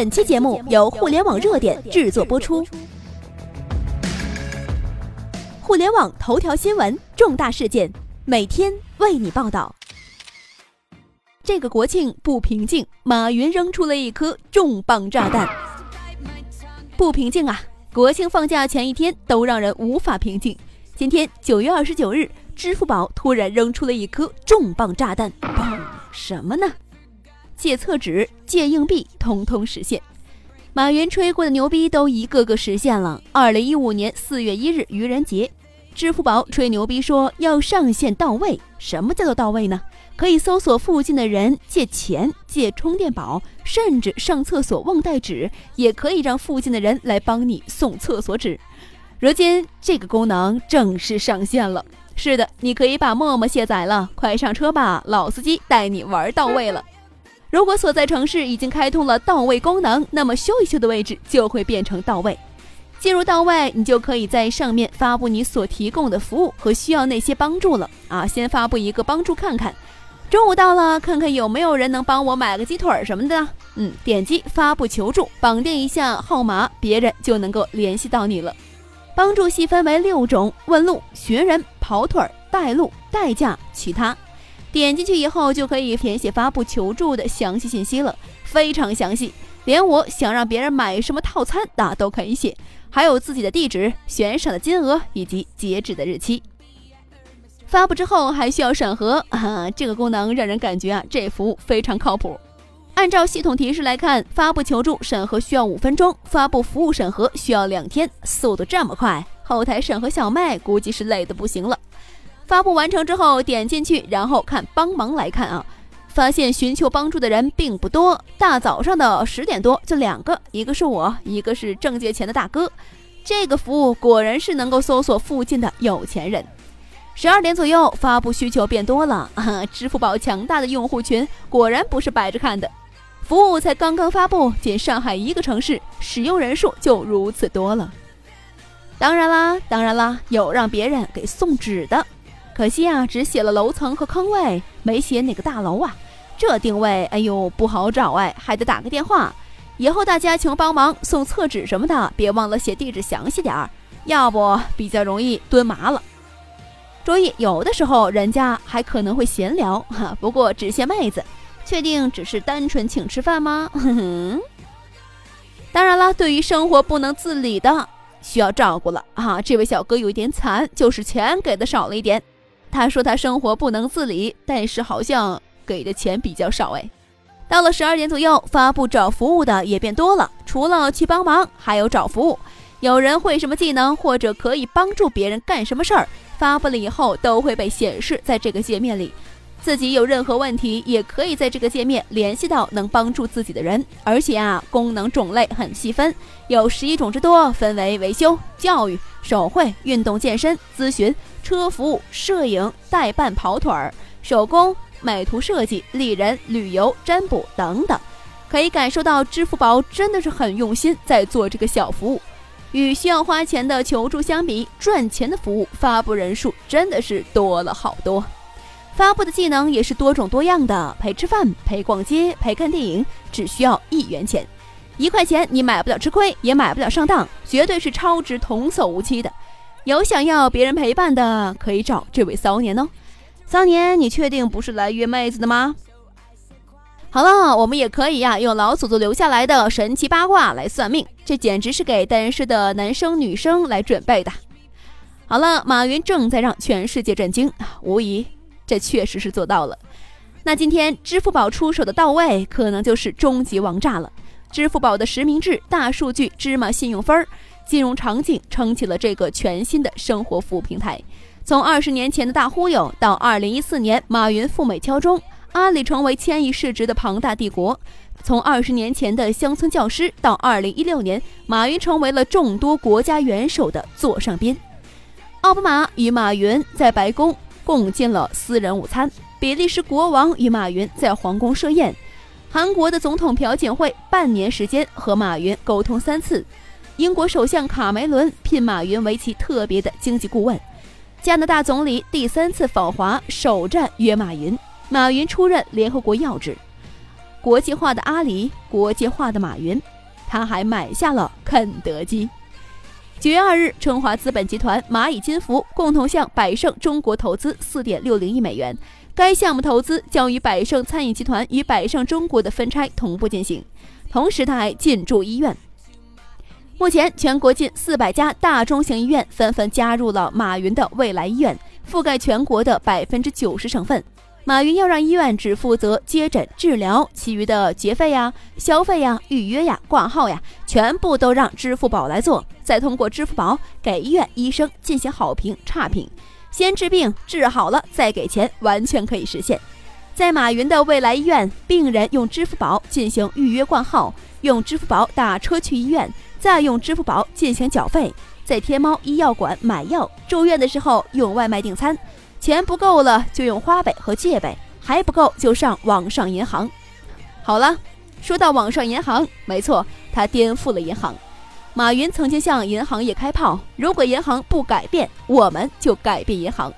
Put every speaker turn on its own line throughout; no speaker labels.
本期节目由互联网热点制作播出。互联网头条新闻，重大事件，每天为你报道。这个国庆不平静，马云扔出了一颗重磅炸弹。不平静啊！国庆放假前一天都让人无法平静。今天九月二十九日，支付宝突然扔出了一颗重磅炸弹，嘣！什么呢？借厕纸、借硬币，通通实现。马云吹过的牛逼都一个个实现了。二零一五年四月一日愚人节。支付宝吹牛逼说要上线到位，什么叫做到位呢？可以搜索附近的人借钱、借充电宝，甚至上厕所忘带纸，也可以让附近的人来帮你送厕所纸。如今这个功能正式上线了。是的，你可以把陌陌卸载了，快上车吧，老司机带你玩到位了。如果所在城市已经开通了到位功能，那么修一修的位置就会变成到位。进入到位，你就可以在上面发布你所提供的服务和需要那些帮助了啊！先发布一个帮助看看，中午到了，看看有没有人能帮我买个鸡腿什么的。嗯，点击发布求助，绑定一下号码，别人就能够联系到你了。帮助细分为六种：问路、寻人、跑腿、带路、代驾、其他。点进去以后，就可以填写发布求助的详细信息了，非常详细，连我想让别人买什么套餐那都可以写。还有自己的地址、悬赏的金额以及截止的日期。发布之后还需要审核啊，这个功能让人感觉啊，这服务非常靠谱。按照系统提示来看，发布求助审核需要五分钟，发布服务审核需要两天，速度这么快，后台审核小麦估计是累得不行了。发布完成之后，点进去，然后看帮忙来看啊。发现寻求帮助的人并不多，大早上的十点多就两个，一个是我，一个是郑借钱的大哥。这个服务果然是能够搜索附近的有钱人。十二点左右，发布需求变多了，支付宝强大的用户群果然不是摆着看的。服务才刚刚发布，仅上海一个城市使用人数就如此多了。当然啦，当然啦，有让别人给送纸的。可惜啊，只写了楼层和坑位，没写哪个大楼啊。这定位，哎呦，不好找哎，还得打个电话。以后大家求帮忙送厕纸什么的，别忘了写地址详细点儿，要不比较容易蹲麻了。注意，有的时候人家还可能会闲聊哈，不过只限妹子。确定只是单纯请吃饭吗？哼哼。当然了，对于生活不能自理的，需要照顾了啊。这位小哥有一点惨，就是钱给的少了一点。他说他生活不能自理，但是好像给的钱比较少哎。到了十二点左右，发布找服务的也变多了，除了去帮忙，还有找服务。有人会什么技能，或者可以帮助别人干什么事儿，发布了以后都会被显示在这个界面里。自己有任何问题，也可以在这个界面联系到能帮助自己的人。而且啊，功能种类很细分，有十一种之多，分为维修、教育、手绘、运动健身、咨询。车服务、摄影、代办、跑腿儿、手工、美图设计、丽人、旅游、占卜等等，可以感受到支付宝真的是很用心在做这个小服务。与需要花钱的求助相比，赚钱的服务发布人数真的是多了好多。发布的技能也是多种多样的，陪吃饭、陪逛街、陪看电影，只需要一元钱，一块钱你买不了吃亏，也买不了上当，绝对是超值、童叟无欺的。有想要别人陪伴的，可以找这位骚年哦。骚年，你确定不是来约妹子的吗？好了，我们也可以呀，用老祖宗留下来的神奇八卦来算命，这简直是给单身的男生女生来准备的。好了，马云正在让全世界震惊，无疑这确实是做到了。那今天支付宝出手的到位，可能就是终极王炸了。支付宝的实名制、大数据、芝麻信用分儿。金融场景撑起了这个全新的生活服务平台。从二十年前的大忽悠，到二零一四年马云赴美敲钟，阿里成为千亿市值的庞大帝国；从二十年前的乡村教师，到二零一六年，马云成为了众多国家元首的座上宾。奥巴马与马云在白宫共进了私人午餐，比利时国王与马云在皇宫设宴，韩国的总统朴槿惠半年时间和马云沟通三次。英国首相卡梅伦聘马云为其特别的经济顾问，加拿大总理第三次访华首站约马云，马云出任联合国要职。国际化的阿里，国际化的马云，他还买下了肯德基。九月二日，春华资本集团、蚂蚁金服共同向百胜中国投资四点六零亿美元。该项目投资将与百胜餐饮集团与百胜中国的分拆同步进行。同时，他还进驻医院。目前，全国近四百家大中型医院纷纷加入了马云的未来医院，覆盖全国的百分之九十省份。马云要让医院只负责接诊治疗，其余的结费呀、消费呀、预约呀、挂号呀，全部都让支付宝来做，再通过支付宝给医院医生进行好评差评，先治病治好了再给钱，完全可以实现。在马云的未来医院，病人用支付宝进行预约挂号，用支付宝打车去医院，再用支付宝进行缴费，在天猫医药馆买药，住院的时候用外卖订餐。钱不够了就用花呗和借呗，还不够就上网上银行。好了，说到网上银行，没错，他颠覆了银行。马云曾经向银行业开炮：如果银行不改变，我们就改变银行。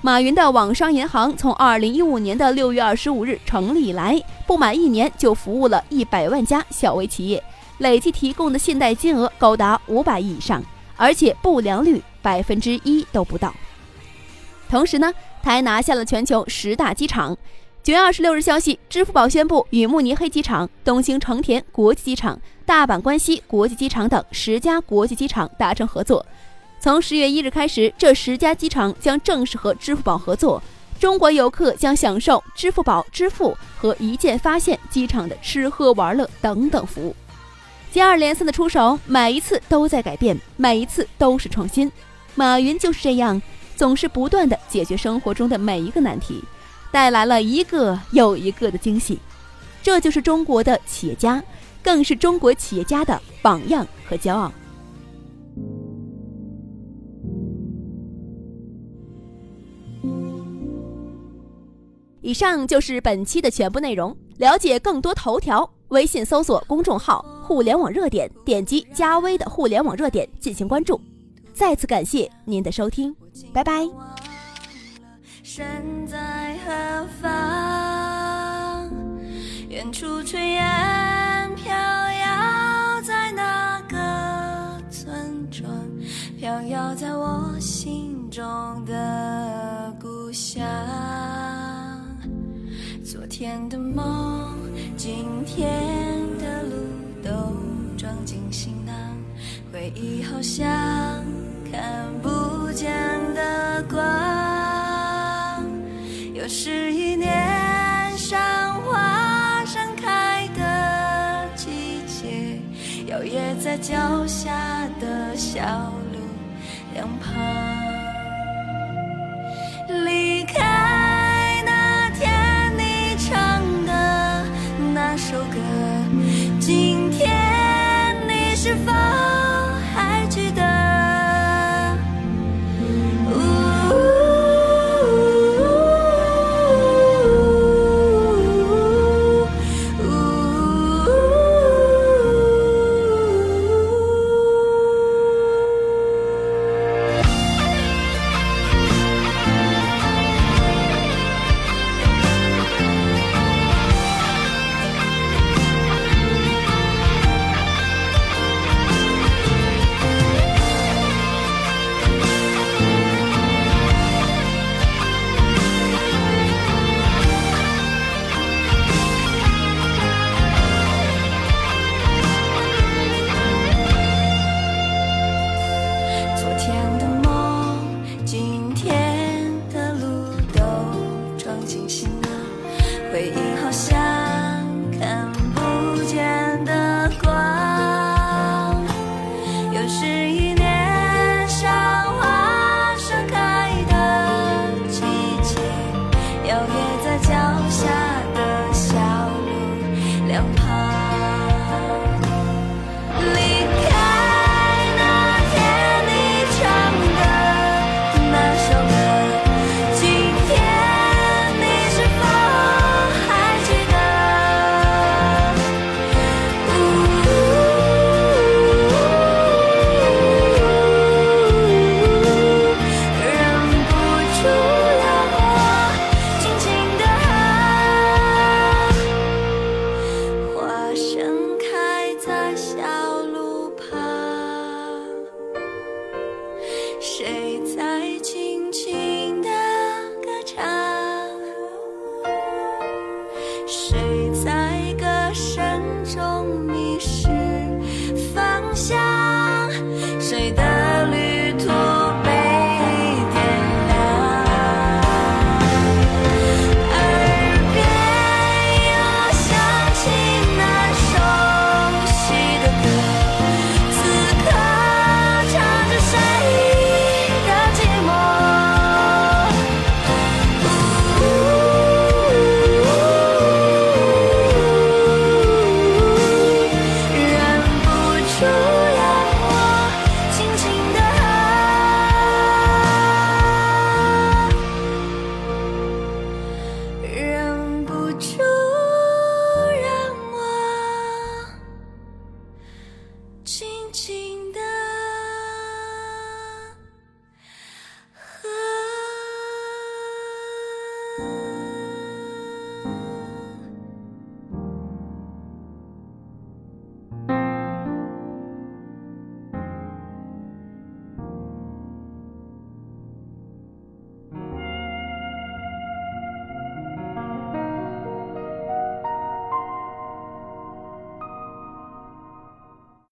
马云的网商银行从二零一五年的六月二十五日成立以来，不满一年就服务了一百万家小微企业，累计提供的信贷金额高达五百亿以上，而且不良率百分之一都不到。同时呢，他还拿下了全球十大机场。九月二十六日，消息，支付宝宣布与慕尼黑机场、东京成田国际机场、大阪关西国际机场等十家国际机场达成合作。从十月一日开始，这十家机场将正式和支付宝合作，中国游客将享受支付宝支付和一键发现机场的吃喝玩乐等等服务。接二连三的出手，每一次都在改变，每一次都是创新。马云就是这样。总是不断的解决生活中的每一个难题，带来了一个又一个的惊喜。这就是中国的企业家，更是中国企业家的榜样和骄傲。以上就是本期的全部内容。了解更多头条，微信搜索公众号“互联网热点”，点击加微的“互联网热点”进行关注。再次感谢您的收听，拜拜。身在何方？远处炊烟飘摇在那个村庄，飘摇在我心中的故乡。昨天的梦，今天的路都装进行囊，回忆好像。看不见的光又是一年山花盛开的季节摇曳在脚下的小路两旁
离开那天你唱的那首歌今天你是否 eight.